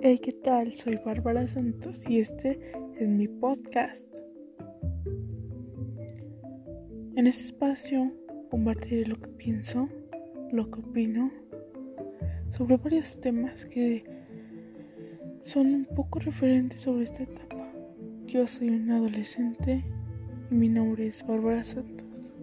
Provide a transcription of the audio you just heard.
Hey, ¿qué tal? Soy Bárbara Santos y este es mi podcast. En este espacio compartiré lo que pienso, lo que opino sobre varios temas que son un poco referentes sobre esta etapa. Yo soy una adolescente y mi nombre es Bárbara Santos.